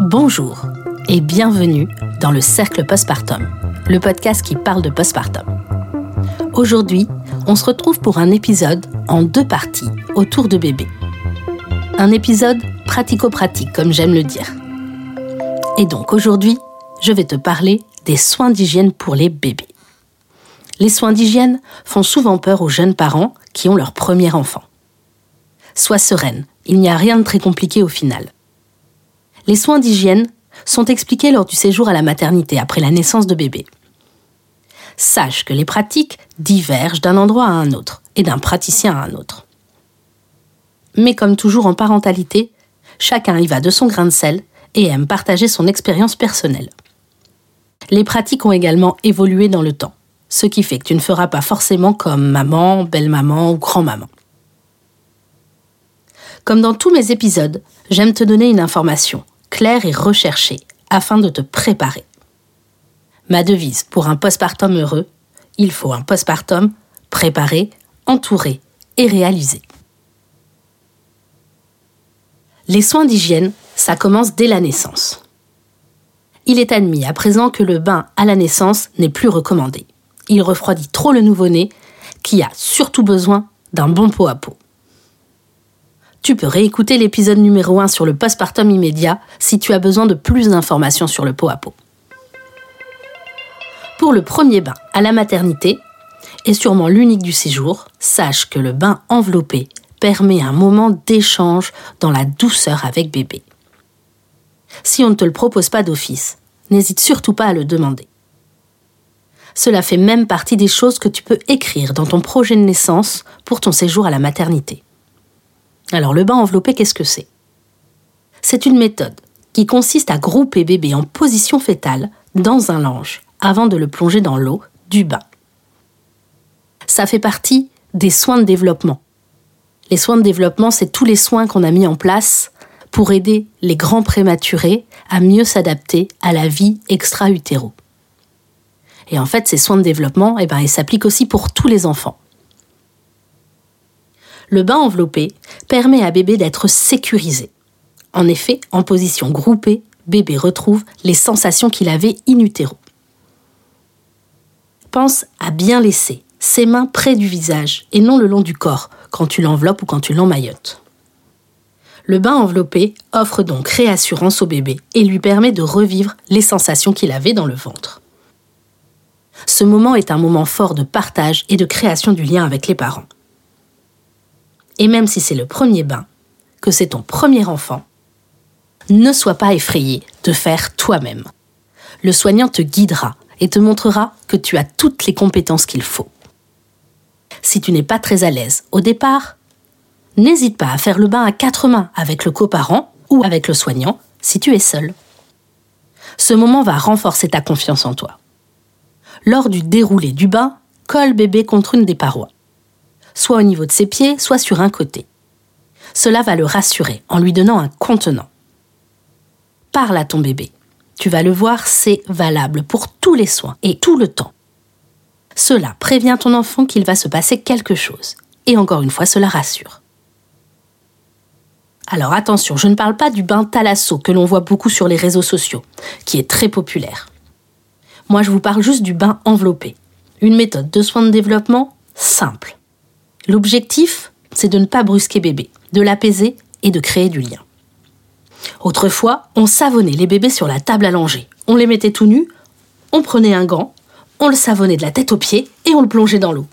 Bonjour et bienvenue dans le Cercle Postpartum, le podcast qui parle de postpartum. Aujourd'hui, on se retrouve pour un épisode en deux parties autour de bébé. Un épisode pratico-pratique, comme j'aime le dire. Et donc aujourd'hui, je vais te parler des soins d'hygiène pour les bébés. Les soins d'hygiène font souvent peur aux jeunes parents qui ont leur premier enfant. Sois sereine, il n'y a rien de très compliqué au final. Les soins d'hygiène sont expliqués lors du séjour à la maternité après la naissance de bébé. Sache que les pratiques divergent d'un endroit à un autre et d'un praticien à un autre. Mais comme toujours en parentalité, chacun y va de son grain de sel et aime partager son expérience personnelle. Les pratiques ont également évolué dans le temps, ce qui fait que tu ne feras pas forcément comme maman, belle-maman ou grand-maman. Comme dans tous mes épisodes, j'aime te donner une information et recherchée afin de te préparer. Ma devise pour un postpartum heureux, il faut un postpartum préparé, entouré et réalisé. Les soins d'hygiène, ça commence dès la naissance. Il est admis à présent que le bain à la naissance n'est plus recommandé. Il refroidit trop le nouveau-né qui a surtout besoin d'un bon pot à pot. Tu peux réécouter l'épisode numéro 1 sur le postpartum immédiat si tu as besoin de plus d'informations sur le pot à pot. Pour le premier bain à la maternité, et sûrement l'unique du séjour, sache que le bain enveloppé permet un moment d'échange dans la douceur avec bébé. Si on ne te le propose pas d'office, n'hésite surtout pas à le demander. Cela fait même partie des choses que tu peux écrire dans ton projet de naissance pour ton séjour à la maternité. Alors le bain enveloppé, qu'est-ce que c'est? C'est une méthode qui consiste à grouper bébé en position fétale dans un linge avant de le plonger dans l'eau du bain. Ça fait partie des soins de développement. Les soins de développement, c'est tous les soins qu'on a mis en place pour aider les grands prématurés à mieux s'adapter à la vie extra-utéro. Et en fait, ces soins de développement, eh ben, ils s'appliquent aussi pour tous les enfants. Le bain enveloppé permet à bébé d'être sécurisé. En effet, en position groupée, bébé retrouve les sensations qu'il avait in utero. Pense à bien laisser ses mains près du visage et non le long du corps quand tu l'enveloppes ou quand tu l'emmaillotes. Le bain enveloppé offre donc réassurance au bébé et lui permet de revivre les sensations qu'il avait dans le ventre. Ce moment est un moment fort de partage et de création du lien avec les parents et même si c'est le premier bain, que c'est ton premier enfant, ne sois pas effrayé de faire toi-même. Le soignant te guidera et te montrera que tu as toutes les compétences qu'il faut. Si tu n'es pas très à l'aise au départ, n'hésite pas à faire le bain à quatre mains avec le coparent ou avec le soignant si tu es seul. Ce moment va renforcer ta confiance en toi. Lors du déroulé du bain, colle bébé contre une des parois soit au niveau de ses pieds, soit sur un côté. Cela va le rassurer en lui donnant un contenant. Parle à ton bébé. Tu vas le voir, c'est valable pour tous les soins et tout le temps. Cela prévient ton enfant qu'il va se passer quelque chose. Et encore une fois, cela rassure. Alors attention, je ne parle pas du bain thalasso que l'on voit beaucoup sur les réseaux sociaux, qui est très populaire. Moi, je vous parle juste du bain enveloppé. Une méthode de soins de développement simple. L'objectif, c'est de ne pas brusquer bébé, de l'apaiser et de créer du lien. Autrefois, on savonnait les bébés sur la table allongée. On les mettait tout nus, on prenait un gant, on le savonnait de la tête aux pieds et on le plongeait dans l'eau.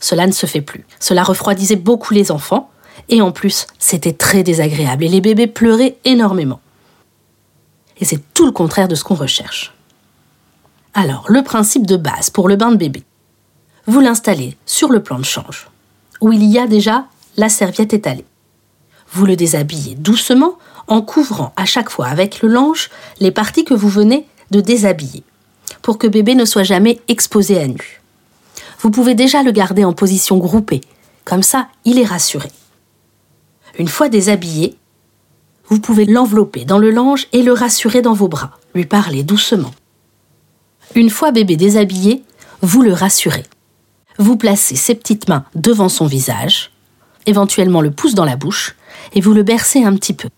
Cela ne se fait plus. Cela refroidissait beaucoup les enfants et en plus, c'était très désagréable et les bébés pleuraient énormément. Et c'est tout le contraire de ce qu'on recherche. Alors, le principe de base pour le bain de bébé. Vous l'installez sur le plan de change il y a déjà la serviette étalée. Vous le déshabillez doucement en couvrant à chaque fois avec le linge les parties que vous venez de déshabiller, pour que bébé ne soit jamais exposé à nu. Vous pouvez déjà le garder en position groupée, comme ça il est rassuré. Une fois déshabillé, vous pouvez l'envelopper dans le linge et le rassurer dans vos bras, lui parler doucement. Une fois bébé déshabillé, vous le rassurez vous placez ses petites mains devant son visage, éventuellement le pouce dans la bouche, et vous le bercez un petit peu.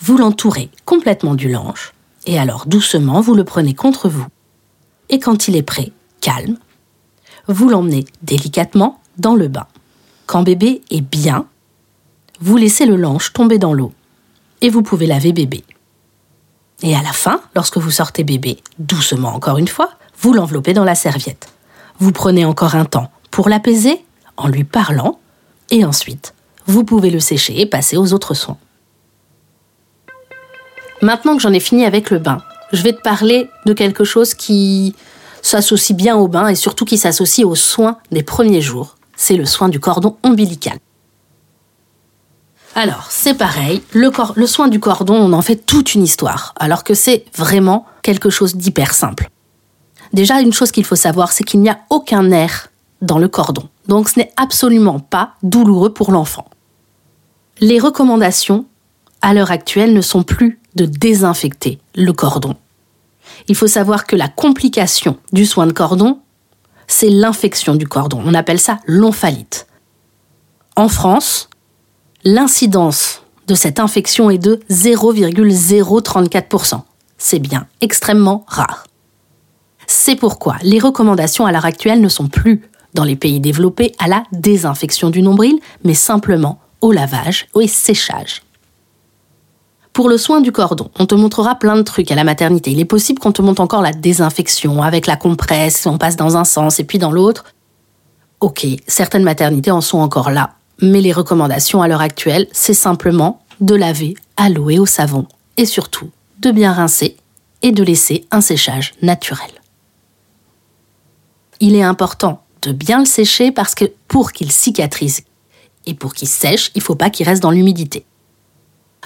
vous l'entourez complètement du linge, et alors doucement, vous le prenez contre vous. Et quand il est prêt, calme, vous l'emmenez délicatement dans le bain. Quand bébé est bien, vous laissez le linge tomber dans l'eau et vous pouvez laver bébé. Et à la fin, lorsque vous sortez bébé, doucement encore une fois, vous l'enveloppez dans la serviette. Vous prenez encore un temps pour l'apaiser en lui parlant et ensuite, vous pouvez le sécher et passer aux autres soins. Maintenant que j'en ai fini avec le bain, je vais te parler de quelque chose qui s'associe bien au bain et surtout qui s'associe aux soins des premiers jours. C'est le soin du cordon ombilical. Alors, c'est pareil, le, soin du cordon, on en fait toute une histoire, alors que c'est vraiment quelque chose d'hyper simple. Déjà, une chose qu'il faut savoir, c'est qu'il n'y a aucun nerf dans le cordon, donc ce n'est absolument pas douloureux pour l'enfant. Les recommandations, à l'heure actuelle, ne sont plus de désinfecter le cordon. Il faut savoir que la complication du soin de cordon, c'est l'infection du cordon. On appelle ça l'omphalite. En France, l'incidence de cette infection est de 0,034%. C'est bien extrêmement rare. C'est pourquoi les recommandations à l'heure actuelle ne sont plus dans les pays développés à la désinfection du nombril, mais simplement au lavage, au séchage. Pour le soin du cordon, on te montrera plein de trucs à la maternité. Il est possible qu'on te montre encore la désinfection avec la compresse, on passe dans un sens et puis dans l'autre. Ok, certaines maternités en sont encore là, mais les recommandations à l'heure actuelle, c'est simplement de laver à l'eau et au savon, et surtout de bien rincer et de laisser un séchage naturel. Il est important de bien le sécher parce que pour qu'il cicatrise et pour qu'il sèche, il faut pas qu'il reste dans l'humidité.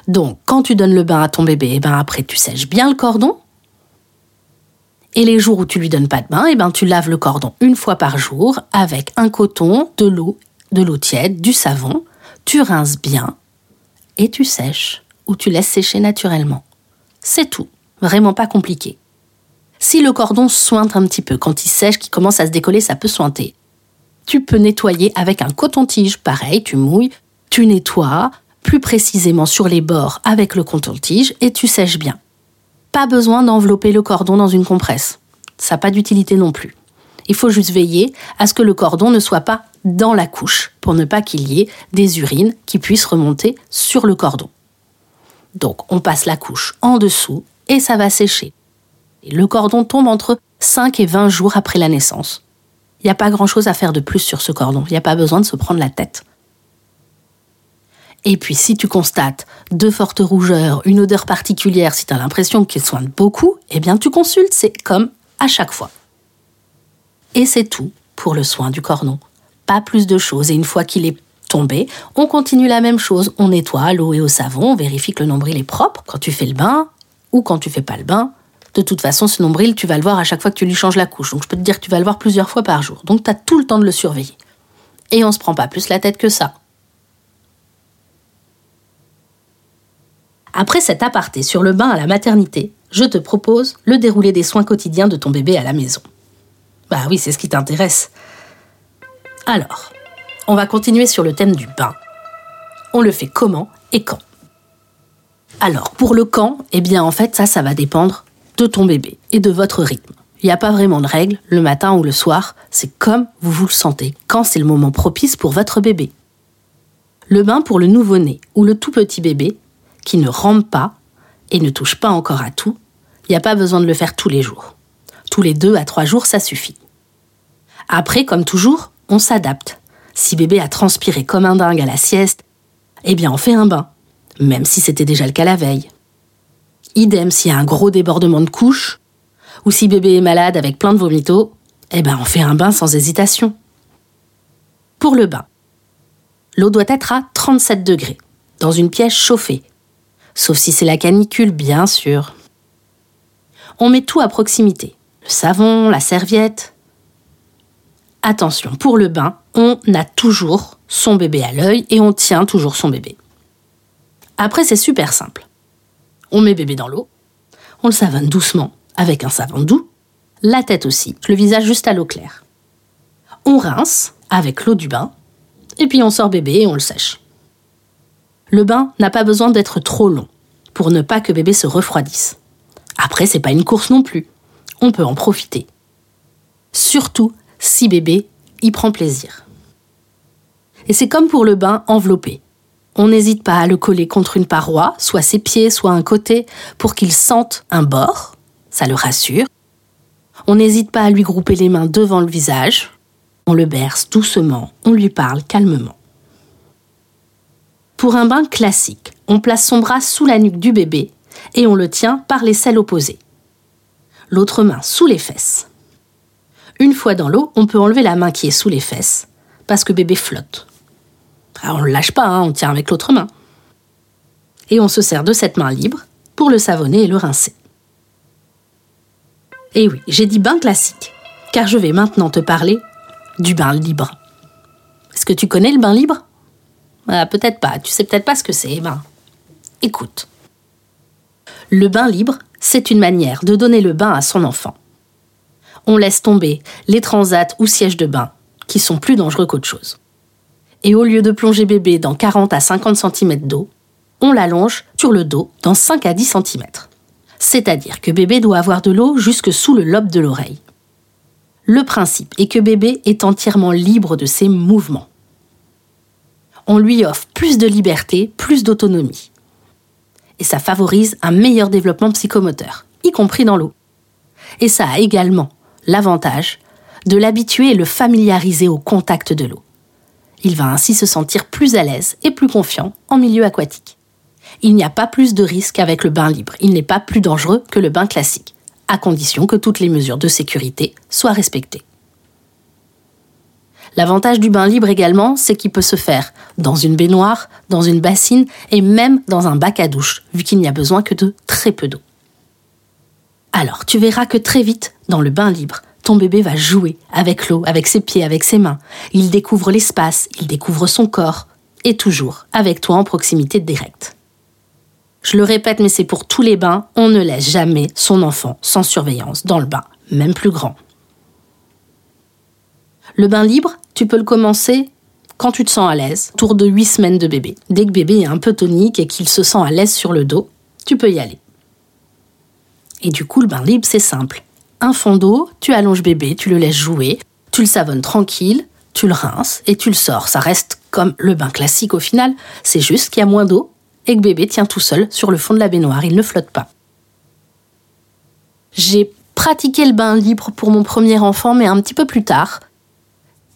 Donc, quand tu donnes le bain à ton bébé, eh ben après tu sèches bien le cordon. Et les jours où tu lui donnes pas de bain, eh ben tu laves le cordon une fois par jour avec un coton, de l'eau de l'eau tiède, du savon, tu rinces bien et tu sèches ou tu laisses sécher naturellement. C'est tout, vraiment pas compliqué. Si le cordon sointe un petit peu, quand il sèche, qu'il commence à se décoller, ça peut sointer. Tu peux nettoyer avec un coton-tige, pareil, tu mouilles, tu nettoies, plus précisément sur les bords avec le coton-tige et tu sèches bien. Pas besoin d'envelopper le cordon dans une compresse. Ça n'a pas d'utilité non plus. Il faut juste veiller à ce que le cordon ne soit pas dans la couche pour ne pas qu'il y ait des urines qui puissent remonter sur le cordon. Donc on passe la couche en dessous et ça va sécher. Le cordon tombe entre 5 et 20 jours après la naissance. Il n'y a pas grand-chose à faire de plus sur ce cordon, il n'y a pas besoin de se prendre la tête. Et puis si tu constates de fortes rougeurs, une odeur particulière, si tu as l'impression qu'il soigne beaucoup, eh bien tu consultes, c'est comme à chaque fois. Et c'est tout pour le soin du cordon pas plus de choses. Et une fois qu'il est tombé, on continue la même chose. On nettoie l'eau et au savon, on vérifie que le nombril est propre quand tu fais le bain ou quand tu fais pas le bain. De toute façon, ce nombril, tu vas le voir à chaque fois que tu lui changes la couche. Donc je peux te dire que tu vas le voir plusieurs fois par jour. Donc tu as tout le temps de le surveiller. Et on se prend pas plus la tête que ça. Après cet aparté sur le bain à la maternité, je te propose le déroulé des soins quotidiens de ton bébé à la maison. Bah oui, c'est ce qui t'intéresse. Alors, on va continuer sur le thème du bain. On le fait comment et quand? Alors, pour le quand, eh bien en fait, ça, ça va dépendre de ton bébé et de votre rythme. Il n'y a pas vraiment de règle, le matin ou le soir, c'est comme vous vous le sentez, quand c'est le moment propice pour votre bébé. Le bain pour le nouveau-né ou le tout petit bébé, qui ne rampe pas et ne touche pas encore à tout, il n'y a pas besoin de le faire tous les jours. Tous les deux à trois jours, ça suffit. Après, comme toujours, on s'adapte. Si bébé a transpiré comme un dingue à la sieste, eh bien on fait un bain, même si c'était déjà le cas la veille. Idem s'il y a un gros débordement de couches, ou si bébé est malade avec plein de vomitos, eh bien on fait un bain sans hésitation. Pour le bain, l'eau doit être à 37 degrés, dans une pièce chauffée, sauf si c'est la canicule, bien sûr. On met tout à proximité, le savon, la serviette, attention, pour le bain, on a toujours son bébé à l'œil et on tient toujours son bébé. Après, c'est super simple. On met bébé dans l'eau, on le savonne doucement avec un savon doux, la tête aussi, le visage juste à l'eau claire. On rince avec l'eau du bain, et puis on sort bébé et on le sèche. Le bain n'a pas besoin d'être trop long. pour ne pas que bébé se refroidisse. Après, c'est pas une course non plus. On peut en profiter. Surtout si bébé y prend plaisir. Et c'est comme pour le bain enveloppé. On n'hésite pas à le coller contre une paroi, soit ses pieds, soit un côté, pour qu'il sente un bord. Ça le rassure. On n'hésite pas à lui grouper les mains devant le visage. On le berce doucement, on lui parle calmement. Pour un bain classique, on place son bras sous la nuque du bébé et on le tient par les selles opposées. L'autre main sous les fesses. Une fois dans l'eau, on peut enlever la main qui est sous les fesses parce que bébé flotte. Ah, on ne le lâche pas, hein, on tient avec l'autre main. Et on se sert de cette main libre pour le savonner et le rincer. Et oui, j'ai dit bain classique, car je vais maintenant te parler du bain libre. Est-ce que tu connais le bain libre? Ah, peut-être pas, tu sais peut-être pas ce que c'est. Ben, écoute. Le bain libre, c'est une manière de donner le bain à son enfant. On laisse tomber les transats ou sièges de bain, qui sont plus dangereux qu'autre chose. Et au lieu de plonger bébé dans 40 à 50 cm d'eau, on l'allonge sur le dos dans 5 à 10 cm. C'est-à-dire que bébé doit avoir de l'eau jusque sous le lobe de l'oreille. Le principe est que bébé est entièrement libre de ses mouvements on lui offre plus de liberté, plus d'autonomie. Et ça favorise un meilleur développement psychomoteur, y compris dans l'eau. Et ça a également l'avantage de l'habituer et le familiariser au contact de l'eau. Il va ainsi se sentir plus à l'aise et plus confiant en milieu aquatique. Il n'y a pas plus de risque avec le bain libre, il n'est pas plus dangereux que le bain classique, à condition que toutes les mesures de sécurité soient respectées. L'avantage du bain libre également, c'est qu'il peut se faire dans une baignoire, dans une bassine et même dans un bac à douche, vu qu'il n'y a besoin que de très peu d'eau. Alors, tu verras que très vite, dans le bain libre, ton bébé va jouer avec l'eau, avec ses pieds, avec ses mains. Il découvre l'espace, il découvre son corps, et toujours avec toi en proximité directe. Je le répète, mais c'est pour tous les bains, on ne laisse jamais son enfant sans surveillance dans le bain, même plus grand. Le bain libre, tu peux le commencer quand tu te sens à l'aise, tour de 8 semaines de bébé. Dès que bébé est un peu tonique et qu'il se sent à l'aise sur le dos, tu peux y aller. Et du coup, le bain libre, c'est simple. Un fond d'eau, tu allonges bébé, tu le laisses jouer, tu le savonnes tranquille, tu le rinces et tu le sors. Ça reste comme le bain classique au final, c'est juste qu'il y a moins d'eau et que bébé tient tout seul sur le fond de la baignoire, il ne flotte pas. J'ai pratiqué le bain libre pour mon premier enfant, mais un petit peu plus tard,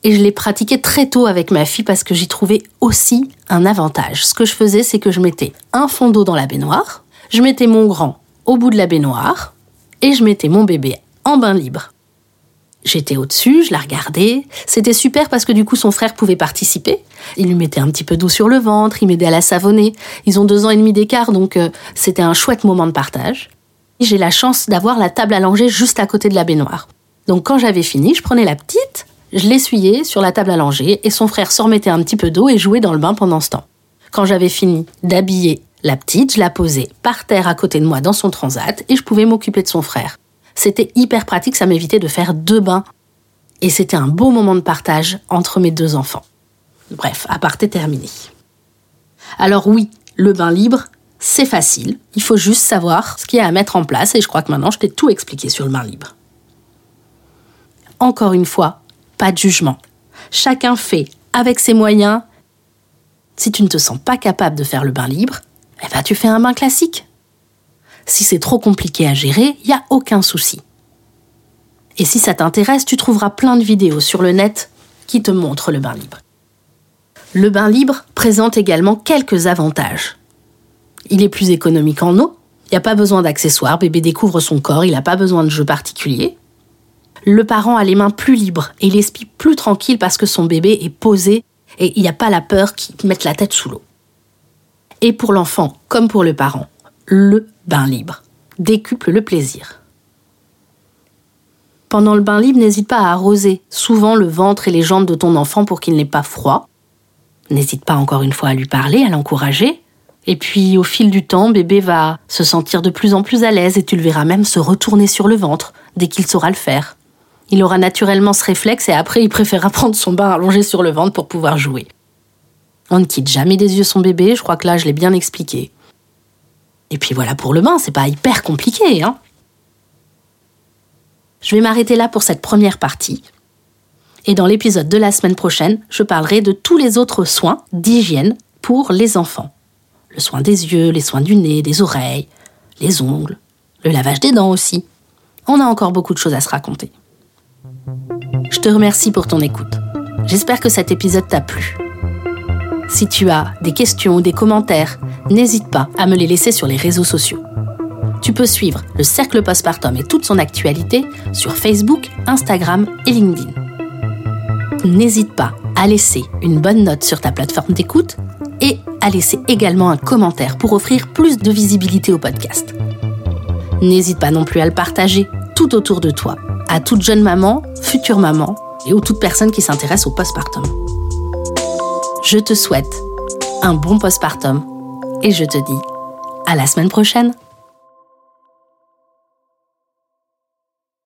et je l'ai pratiqué très tôt avec ma fille parce que j'y trouvais aussi un avantage. Ce que je faisais, c'est que je mettais un fond d'eau dans la baignoire, je mettais mon grand au bout de la baignoire et je mettais mon bébé en bain libre. J'étais au-dessus, je la regardais. C'était super parce que du coup son frère pouvait participer. Il lui mettait un petit peu d'eau sur le ventre, il m'aidait à la savonner. Ils ont deux ans et demi d'écart, donc euh, c'était un chouette moment de partage. J'ai la chance d'avoir la table allongée juste à côté de la baignoire. Donc quand j'avais fini, je prenais la petite, je l'essuyais sur la table langer et son frère se remettait un petit peu d'eau et jouait dans le bain pendant ce temps. Quand j'avais fini d'habiller la petite, je la posais par terre à côté de moi dans son transat et je pouvais m'occuper de son frère. C'était hyper pratique, ça m'évitait de faire deux bains. Et c'était un beau moment de partage entre mes deux enfants. Bref, aparté terminé. Alors oui, le bain libre, c'est facile. Il faut juste savoir ce qu'il y a à mettre en place et je crois que maintenant je t'ai tout expliqué sur le bain libre. Encore une fois, pas de jugement. Chacun fait avec ses moyens. Si tu ne te sens pas capable de faire le bain libre, eh ben tu fais un bain classique. Si c'est trop compliqué à gérer, il n'y a aucun souci. Et si ça t'intéresse, tu trouveras plein de vidéos sur le net qui te montrent le bain libre. Le bain libre présente également quelques avantages. Il est plus économique en eau, il n'y a pas besoin d'accessoires, bébé découvre son corps, il n'a pas besoin de jeux particuliers le parent a les mains plus libres et l'esprit plus tranquille parce que son bébé est posé et il n'y a pas la peur qu'il mette la tête sous l'eau. Et pour l'enfant, comme pour le parent, le bain libre décuple le plaisir. Pendant le bain libre, n'hésite pas à arroser souvent le ventre et les jambes de ton enfant pour qu'il n'ait pas froid. N'hésite pas encore une fois à lui parler, à l'encourager. Et puis au fil du temps, bébé va se sentir de plus en plus à l'aise et tu le verras même se retourner sur le ventre dès qu'il saura le faire il aura naturellement ce réflexe et après il préférera prendre son bain allongé sur le ventre pour pouvoir jouer. On ne quitte jamais des yeux son bébé, je crois que là je l'ai bien expliqué. Et puis voilà pour le bain, c'est pas hyper compliqué, hein. Je vais m'arrêter là pour cette première partie. Et dans l'épisode de la semaine prochaine, je parlerai de tous les autres soins d'hygiène pour les enfants. Le soin des yeux, les soins du nez, des oreilles, les ongles, le lavage des dents aussi. On a encore beaucoup de choses à se raconter. Je te remercie pour ton écoute. J'espère que cet épisode t'a plu. Si tu as des questions ou des commentaires, n'hésite pas à me les laisser sur les réseaux sociaux. Tu peux suivre le Cercle Postpartum et toute son actualité sur Facebook, Instagram et LinkedIn. N'hésite pas à laisser une bonne note sur ta plateforme d'écoute et à laisser également un commentaire pour offrir plus de visibilité au podcast. N'hésite pas non plus à le partager tout autour de toi, à toute jeune maman, future maman et aux toutes personnes qui s'intéressent au postpartum. Je te souhaite un bon postpartum et je te dis à la semaine prochaine.